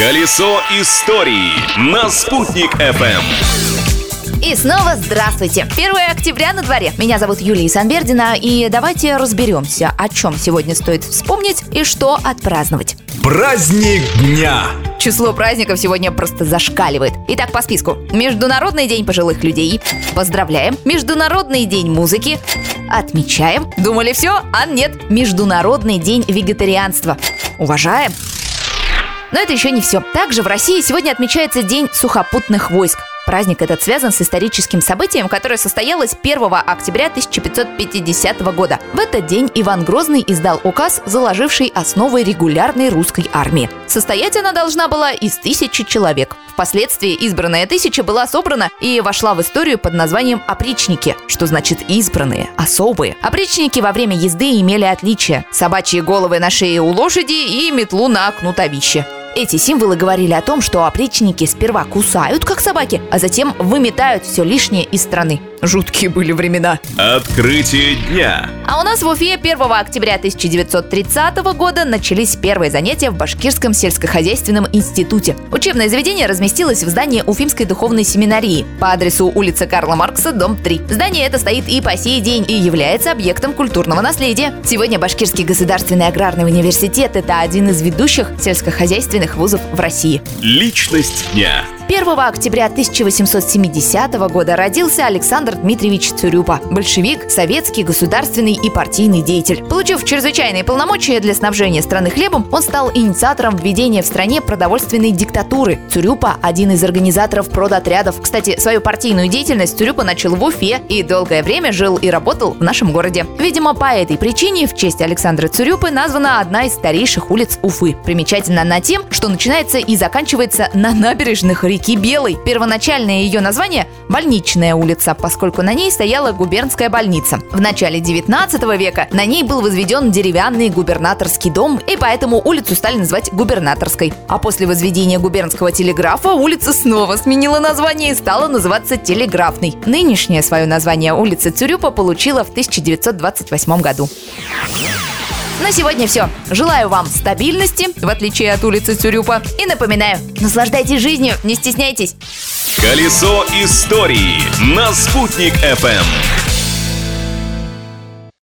Колесо истории на «Спутник FM. И снова здравствуйте! 1 октября на дворе. Меня зовут Юлия Санбердина, и давайте разберемся, о чем сегодня стоит вспомнить и что отпраздновать. Праздник дня! Число праздников сегодня просто зашкаливает. Итак, по списку. Международный день пожилых людей. Поздравляем. Международный день музыки. Отмечаем. Думали все? А нет. Международный день вегетарианства. Уважаем. Но это еще не все. Также в России сегодня отмечается День сухопутных войск. Праздник этот связан с историческим событием, которое состоялось 1 октября 1550 года. В этот день Иван Грозный издал указ, заложивший основы регулярной русской армии. Состоять она должна была из тысячи человек. Впоследствии избранная тысяча была собрана и вошла в историю под названием «опричники», что значит «избранные», «особые». Опричники во время езды имели отличия – собачьи головы на шее у лошади и метлу на кнутовище. Эти символы говорили о том, что опричники сперва кусают, как собаки, а затем выметают все лишнее из страны. Жуткие были времена. Открытие дня. А у нас в Уфе 1 октября 1930 года начались первые занятия в Башкирском сельскохозяйственном институте. Учебное заведение разместилось в здании Уфимской духовной семинарии по адресу улица Карла Маркса, дом 3. Здание это стоит и по сей день и является объектом культурного наследия. Сегодня Башкирский государственный аграрный университет – это один из ведущих сельскохозяйственных вузов в России. Личность дня. 1 октября 1870 года родился Александр Дмитриевич Цурюпа, большевик, советский, государственный и партийный деятель. Получив чрезвычайные полномочия для снабжения страны хлебом, он стал инициатором введения в стране продовольственной диктатуры. Цурюпа – один из организаторов продотрядов. Кстати, свою партийную деятельность Цурюпа начал в Уфе и долгое время жил и работал в нашем городе. Видимо, по этой причине в честь Александра Цурюпы названа одна из старейших улиц Уфы. Примечательно на тем, что начинается и заканчивается на набережных реки реки Белой. Первоначальное ее название – Больничная улица, поскольку на ней стояла губернская больница. В начале 19 века на ней был возведен деревянный губернаторский дом, и поэтому улицу стали называть губернаторской. А после возведения губернского телеграфа улица снова сменила название и стала называться Телеграфной. Нынешнее свое название улица Цюрюпа получила в 1928 году. На сегодня все. Желаю вам стабильности, в отличие от улицы Цюрюпа. И напоминаю, наслаждайтесь жизнью, не стесняйтесь. Колесо истории на «Спутник FM.